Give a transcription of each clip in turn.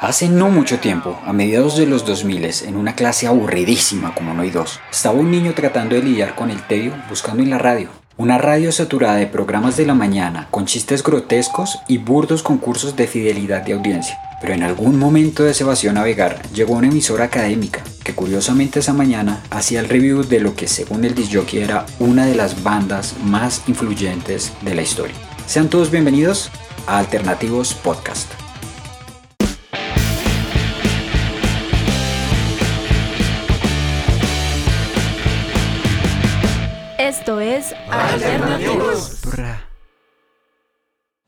Hace no mucho tiempo, a mediados de los 2000, en una clase aburridísima como no hay dos, estaba un niño tratando de lidiar con el tedio buscando en la radio. Una radio saturada de programas de la mañana con chistes grotescos y burdos concursos de fidelidad de audiencia. Pero en algún momento de ese vacío navegar llegó una emisora académica que curiosamente esa mañana hacía el review de lo que según el disjockey era una de las bandas más influyentes de la historia. Sean todos bienvenidos a Alternativos Podcast.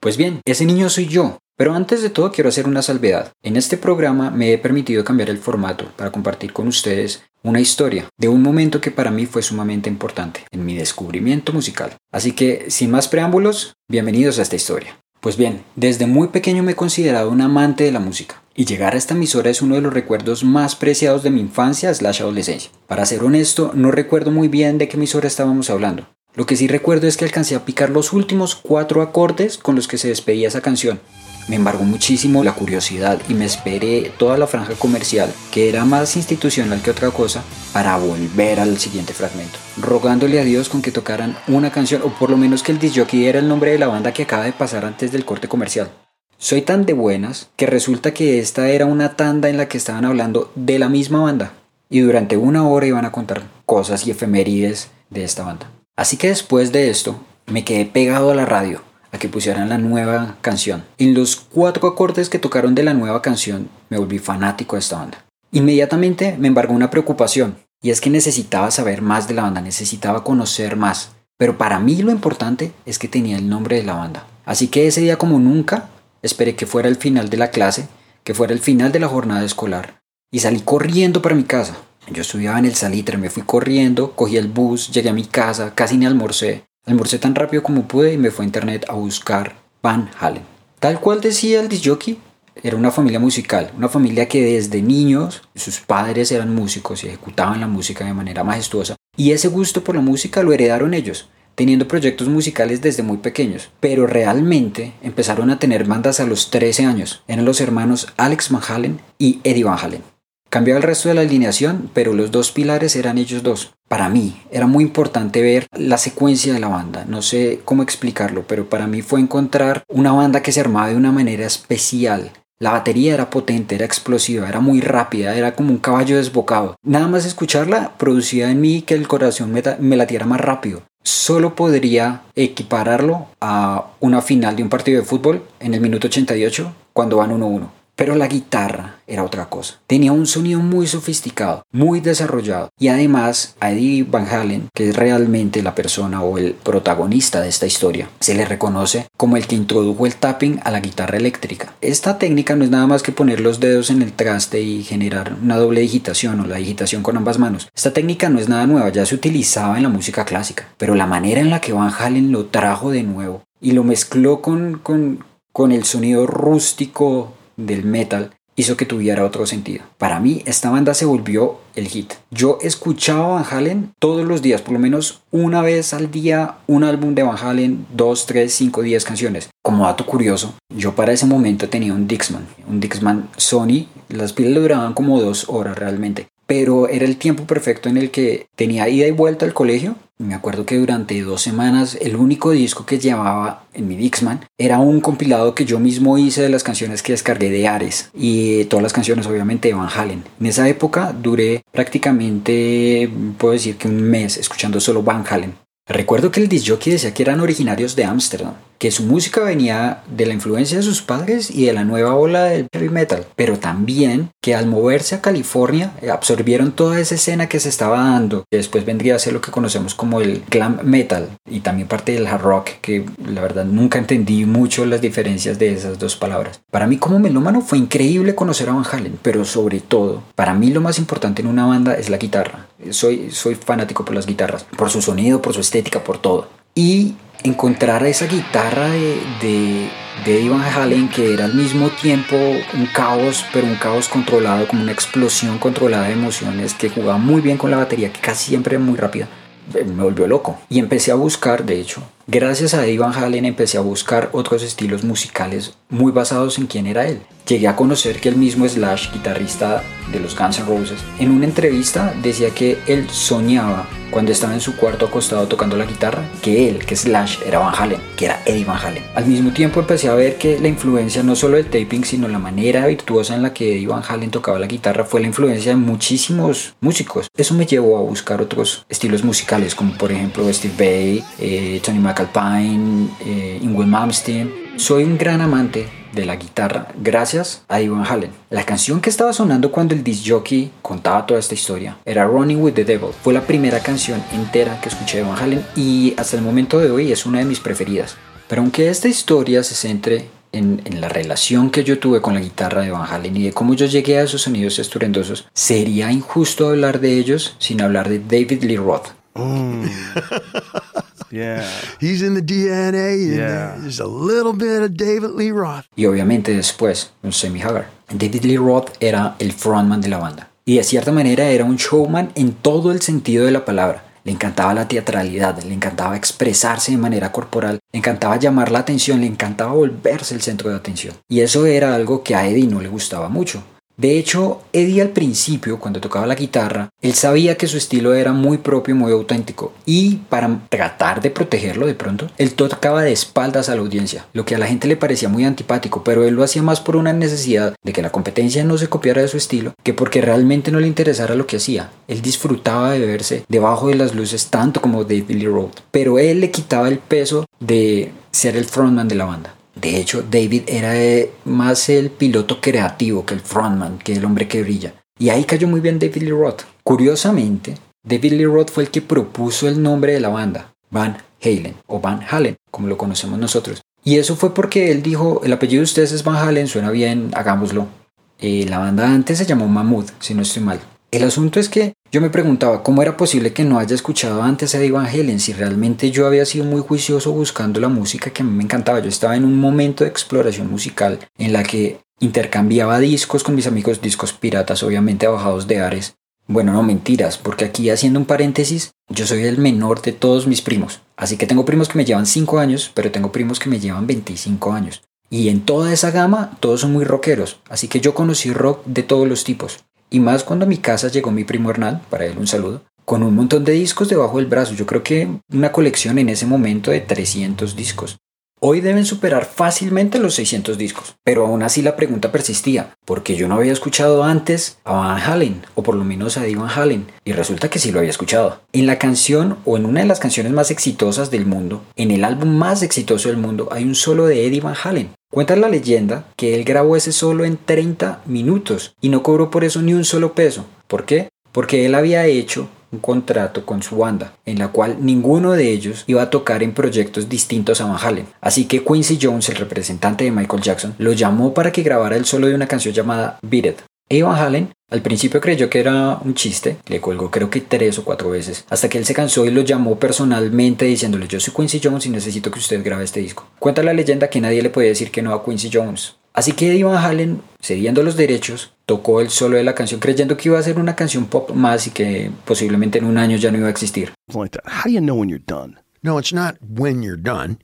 Pues bien, ese niño soy yo. Pero antes de todo quiero hacer una salvedad. En este programa me he permitido cambiar el formato para compartir con ustedes una historia de un momento que para mí fue sumamente importante en mi descubrimiento musical. Así que, sin más preámbulos, bienvenidos a esta historia. Pues bien, desde muy pequeño me he considerado un amante de la música, y llegar a esta emisora es uno de los recuerdos más preciados de mi infancia slash adolescencia. Para ser honesto, no recuerdo muy bien de qué emisora estábamos hablando. Lo que sí recuerdo es que alcancé a picar los últimos cuatro acordes con los que se despedía esa canción, me embargó muchísimo la curiosidad y me esperé toda la franja comercial, que era más institucional que otra cosa, para volver al siguiente fragmento, rogándole a Dios con que tocaran una canción o por lo menos que el disjockey era el nombre de la banda que acaba de pasar antes del corte comercial. Soy tan de buenas que resulta que esta era una tanda en la que estaban hablando de la misma banda y durante una hora iban a contar cosas y efemérides de esta banda. Así que después de esto me quedé pegado a la radio a que pusieran la nueva canción. En los cuatro acordes que tocaron de la nueva canción me volví fanático de esta banda. Inmediatamente me embargó una preocupación, y es que necesitaba saber más de la banda, necesitaba conocer más. Pero para mí lo importante es que tenía el nombre de la banda. Así que ese día como nunca, esperé que fuera el final de la clase, que fuera el final de la jornada escolar, y salí corriendo para mi casa. Yo estudiaba en el Salitre, me fui corriendo, cogí el bus, llegué a mi casa, casi ni almorcé, Almorcé tan rápido como pude y me fue a internet a buscar Van Halen. Tal cual decía el disjockey, era una familia musical, una familia que desde niños sus padres eran músicos y ejecutaban la música de manera majestuosa. Y ese gusto por la música lo heredaron ellos, teniendo proyectos musicales desde muy pequeños. Pero realmente empezaron a tener bandas a los 13 años. Eran los hermanos Alex Van Halen y Eddie Van Halen. Cambiaba el resto de la alineación, pero los dos pilares eran ellos dos. Para mí era muy importante ver la secuencia de la banda. No sé cómo explicarlo, pero para mí fue encontrar una banda que se armaba de una manera especial. La batería era potente, era explosiva, era muy rápida, era como un caballo desbocado. Nada más escucharla producía en mí que el corazón me, me latiera más rápido. Solo podría equipararlo a una final de un partido de fútbol en el minuto 88 cuando van 1-1. Pero la guitarra era otra cosa. Tenía un sonido muy sofisticado, muy desarrollado. Y además a Eddie Van Halen, que es realmente la persona o el protagonista de esta historia, se le reconoce como el que introdujo el tapping a la guitarra eléctrica. Esta técnica no es nada más que poner los dedos en el traste y generar una doble digitación o la digitación con ambas manos. Esta técnica no es nada nueva, ya se utilizaba en la música clásica. Pero la manera en la que Van Halen lo trajo de nuevo y lo mezcló con, con, con el sonido rústico del metal hizo que tuviera otro sentido. Para mí esta banda se volvió el hit. Yo escuchaba Van Halen todos los días, por lo menos una vez al día, un álbum de Van Halen, dos, tres, cinco, diez canciones. Como dato curioso, yo para ese momento tenía un Dixman, un Dixman Sony, las pilas duraban como dos horas realmente pero era el tiempo perfecto en el que tenía ida y vuelta al colegio. Me acuerdo que durante dos semanas el único disco que llevaba en mi Dixman era un compilado que yo mismo hice de las canciones que descargué de Ares y todas las canciones obviamente de Van Halen. En esa época duré prácticamente, puedo decir que un mes escuchando solo Van Halen. Recuerdo que el disjockey decía que eran originarios de Ámsterdam, que su música venía de la influencia de sus padres y de la nueva ola del heavy metal, pero también que al moverse a California eh, absorbieron toda esa escena que se estaba dando, que después vendría a ser lo que conocemos como el glam metal y también parte del hard rock, que la verdad nunca entendí mucho las diferencias de esas dos palabras. Para mí como melómano fue increíble conocer a Van Halen, pero sobre todo, para mí lo más importante en una banda es la guitarra. Soy, soy fanático por las guitarras, por su sonido, por su estética, por todo. Y encontrar esa guitarra de, de, de Halen que era al mismo tiempo un caos, pero un caos controlado, como una explosión controlada de emociones, que jugaba muy bien con la batería, que casi siempre era muy rápida, me volvió loco. Y empecé a buscar, de hecho, Gracias a Eddie Van Halen empecé a buscar otros estilos musicales muy basados en quién era él. Llegué a conocer que el mismo Slash, guitarrista de los Guns N' Roses, en una entrevista decía que él soñaba cuando estaba en su cuarto acostado tocando la guitarra, que él, que Slash, era Van Halen, que era Eddie Van Halen. Al mismo tiempo empecé a ver que la influencia no solo del taping, sino la manera virtuosa en la que Eddie Van Halen tocaba la guitarra fue la influencia de muchísimos músicos. Eso me llevó a buscar otros estilos musicales, como por ejemplo Steve Bay, eh, Tony McAlpine, eh, Ingrid Malmsteen. Soy un gran amante de la guitarra gracias a Ivan Halen. La canción que estaba sonando cuando el disc jockey contaba toda esta historia era Running with the Devil. Fue la primera canción entera que escuché de Van Halen y hasta el momento de hoy es una de mis preferidas. Pero aunque esta historia se centre en, la relación que yo tuve con la guitarra de Van Halen y de cómo yo llegué a esos sonidos estruendosos, sería injusto hablar de ellos sin hablar de David Lee Roth. Mm. Yeah. He's in the DNA. Yeah. There's a little bit of David Lee Roth. Y obviamente después, un Sammy Hagar. David Lee Roth era el frontman de la banda. Y de cierta manera era un showman en todo el sentido de la palabra. Le encantaba la teatralidad, le encantaba expresarse de manera corporal, le encantaba llamar la atención, le encantaba volverse el centro de atención. Y eso era algo que a Eddie no le gustaba mucho. De hecho, Eddie al principio, cuando tocaba la guitarra, él sabía que su estilo era muy propio, muy auténtico, y para tratar de protegerlo de pronto, él tocaba de espaldas a la audiencia, lo que a la gente le parecía muy antipático, pero él lo hacía más por una necesidad de que la competencia no se copiara de su estilo, que porque realmente no le interesara lo que hacía. Él disfrutaba de verse debajo de las luces tanto como David Lee Roth, pero él le quitaba el peso de ser el frontman de la banda. De hecho, David era eh, más el piloto creativo que el frontman, que el hombre que brilla. Y ahí cayó muy bien David Lee Roth. Curiosamente, David Lee Roth fue el que propuso el nombre de la banda, Van Halen o Van Halen, como lo conocemos nosotros. Y eso fue porque él dijo, el apellido de ustedes es Van Halen, suena bien, hagámoslo. Eh, la banda antes se llamó Mahmood, si no estoy mal. El asunto es que yo me preguntaba cómo era posible que no haya escuchado antes a Eddie Van Halen si realmente yo había sido muy juicioso buscando la música que a mí me encantaba. Yo estaba en un momento de exploración musical en la que intercambiaba discos con mis amigos, discos piratas, obviamente bajados de Ares. Bueno, no mentiras, porque aquí haciendo un paréntesis, yo soy el menor de todos mis primos. Así que tengo primos que me llevan 5 años, pero tengo primos que me llevan 25 años. Y en toda esa gama, todos son muy rockeros. Así que yo conocí rock de todos los tipos. Y más cuando a mi casa llegó mi primo Hernán, para él un saludo, con un montón de discos debajo del brazo. Yo creo que una colección en ese momento de 300 discos. Hoy deben superar fácilmente los 600 discos, pero aún así la pregunta persistía, porque yo no había escuchado antes a Van Halen, o por lo menos a Eddie Van Halen, y resulta que sí lo había escuchado. En la canción, o en una de las canciones más exitosas del mundo, en el álbum más exitoso del mundo, hay un solo de Eddie Van Halen. Cuenta la leyenda que él grabó ese solo en 30 minutos y no cobró por eso ni un solo peso. ¿Por qué? Porque él había hecho un contrato con su banda, en la cual ninguno de ellos iba a tocar en proyectos distintos a Van Halen. Así que Quincy Jones, el representante de Michael Jackson, lo llamó para que grabara el solo de una canción llamada Beat It. E Van Halen al principio creyó que era un chiste, le colgó creo que tres o cuatro veces, hasta que él se cansó y lo llamó personalmente diciéndole yo soy Quincy Jones y necesito que usted grabe este disco. Cuenta la leyenda que nadie le puede decir que no a Quincy Jones. Así que Eddie Van Halen, cediendo los derechos, tocó el solo de la canción creyendo que iba a ser una canción pop más y que posiblemente en un año ya no iba a existir. How do you know when you're done? No, it's not when you're done.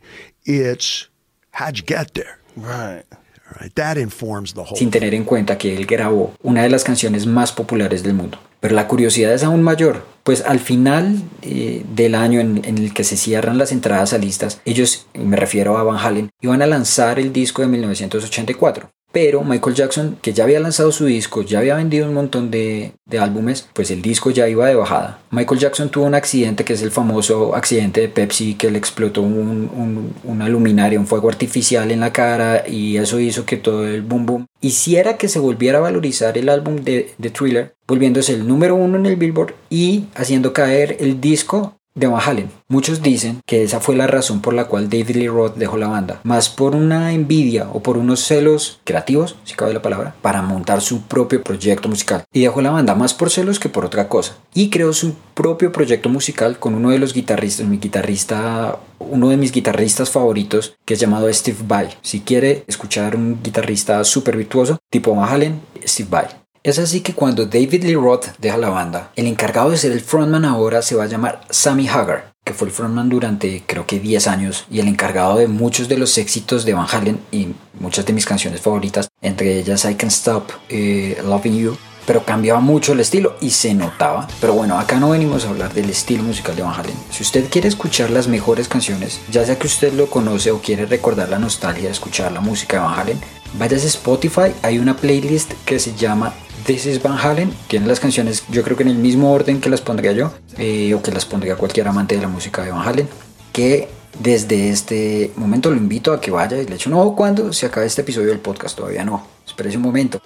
It's how'd you get there. Right. Sin tener en cuenta que él grabó una de las canciones más populares del mundo. Pero la curiosidad es aún mayor, pues al final eh, del año en, en, el que se cierran las entradas a listas, ellos, me refiero a Van Halen, iban a lanzar el disco de 1984. Pero Michael Jackson, que ya había lanzado su disco, ya había vendido un montón de, álbumes, pues el disco ya iba de bajada. Michael Jackson tuvo un accidente que es el famoso accidente de Pepsi, que le explotó un, una luminaria, un fuego artificial en la cara y eso hizo que todo el boom boom hiciera que se volviera a valorizar el álbum de, de Thriller, volviéndose el número uno en el Billboard y haciendo caer el disco de Van Halen. Muchos dicen que esa fue la razón por la cual David Lee Roth dejó la banda, más por una envidia o por unos celos creativos, si cabe la palabra, para montar su propio proyecto musical. Y dejó la banda más por celos que por otra cosa. Y creó su propio proyecto musical con uno de los guitarristas, mi guitarrista, uno de mis guitarristas favoritos, que es llamado Steve Vai. Si quiere escuchar un guitarrista súper virtuoso, tipo Van Halen, Steve Vai. Es así que cuando David Lee Roth deja la banda, el encargado de ser el frontman ahora se va a llamar Sammy Hagar, que fue el frontman durante creo que 10 años y el encargado de muchos de los éxitos de Van Halen y muchas de mis canciones favoritas, entre ellas I Can't Stop eh, Loving You, pero cambiaba mucho el estilo y se notaba. Pero bueno, acá no venimos a hablar del estilo musical de Van Halen. Si usted quiere escuchar las mejores canciones, ya sea que usted lo conoce o quiere recordar la nostalgia de escuchar la música de Van Halen, vayas a Spotify, hay una playlist que se llama This is Van Halen. Tiene las canciones, yo creo que en el mismo orden que las pondría yo, eh, o que las pondría cualquier amante de la música de Van Halen, que desde este momento lo invito a que vaya y le eche un ojo cuando se acabe este episodio del podcast. Todavía no, espérese un momento.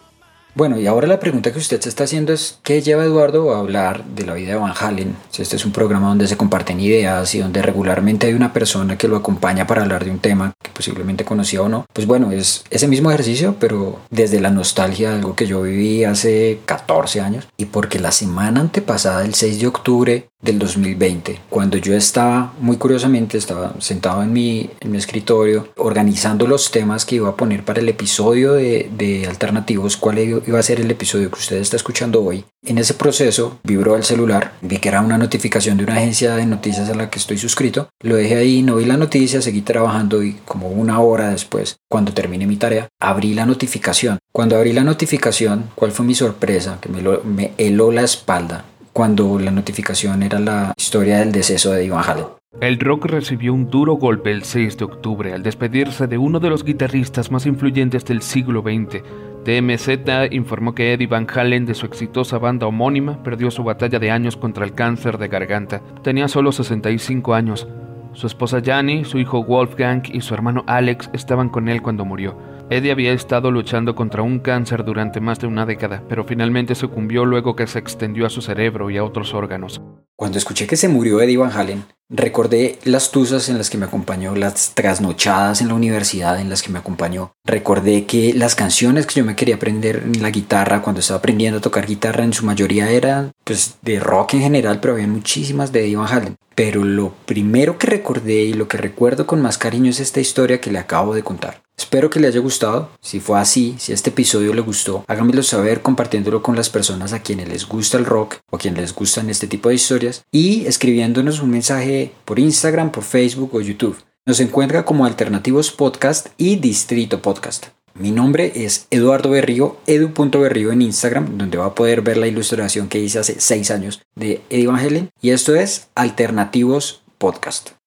Bueno, y ahora la pregunta que usted se está haciendo es, ¿qué lleva Eduardo a hablar de la vida de Van Halen? Este es un programa donde se comparten ideas y donde regularmente hay una persona que lo acompaña para hablar de un tema que posiblemente conocía o no, pues bueno, es ese mismo ejercicio, pero desde la nostalgia algo que yo viví hace 14 años y porque la semana antepasada, el 6 de octubre, del 2020, cuando yo estaba, muy curiosamente, estaba sentado en mi, en mi escritorio organizando los temas que iba a poner para el episodio de, de Alternativos, cuál iba a ser el episodio que usted está escuchando hoy. En ese proceso vibró el celular, vi que era una notificación de una agencia de noticias a la que estoy suscrito, lo dejé ahí, no vi la noticia, seguí trabajando y como una hora después, cuando terminé mi tarea, abrí la notificación. Cuando abrí la notificación, ¿cuál fue mi sorpresa? Que me, heló la espalda cuando la notificación era la historia del deceso de Ivan Halen. El rock recibió un duro golpe el 6 de octubre al despedirse de uno de los guitarristas más influyentes del siglo XX. TMZ informó que Eddie Van Halen, de su exitosa banda homónima, perdió su batalla de años contra el cáncer de garganta. Tenía solo 65 años. Su esposa Jani, su hijo Wolfgang y su hermano Alex estaban con él cuando murió. Eddie había estado luchando contra un cáncer durante más de una década, pero finalmente sucumbió luego que se extendió a su cerebro y a otros órganos. Cuando escuché que se murió Eddie Van Halen, recordé las tusas en las que me acompañó, las trasnochadas en la universidad en las que me acompañó. Recordé que las canciones que yo me quería aprender en la guitarra cuando estaba aprendiendo a tocar guitarra en su mayoría eran pues de rock en general, pero había muchísimas de Eddie Van Halen. Pero lo primero que recordé y lo que recuerdo con más cariño es esta historia que le acabo de contar. Espero que le haya gustado. Si fue así, si este episodio le gustó, háganmelo saber compartiéndolo con las personas a quienes les gusta el rock o a quienes les gustan este tipo de historias y escribiéndonos un mensaje por Instagram, por Facebook o YouTube. Nos encuentra como Alternativos Podcast y Distrito Podcast. Mi nombre es Eduardo Berrío, edu.berrío en Instagram, donde va a poder ver la ilustración que hice hace 6 años de Eddie Van Halen. Y esto es Alternativos Podcast.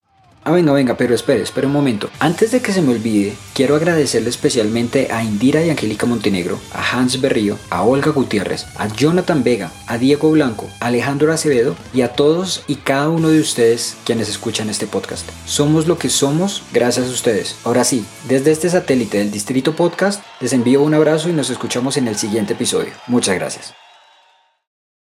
Ah, venga, venga, pero espere, espere un momento. Antes de que se me olvide, quiero agradecerle especialmente a Indira y Angélica Montenegro, a Hans Berrío, a Olga Gutiérrez, a Jonathan Vega, a Diego Blanco, a Alejandro Acevedo y a todos y cada uno de ustedes quienes escuchan este podcast. Somos lo que somos gracias a ustedes. Ahora sí, desde este satélite del Distrito Podcast, les envío un abrazo y nos escuchamos en el siguiente episodio. Muchas gracias.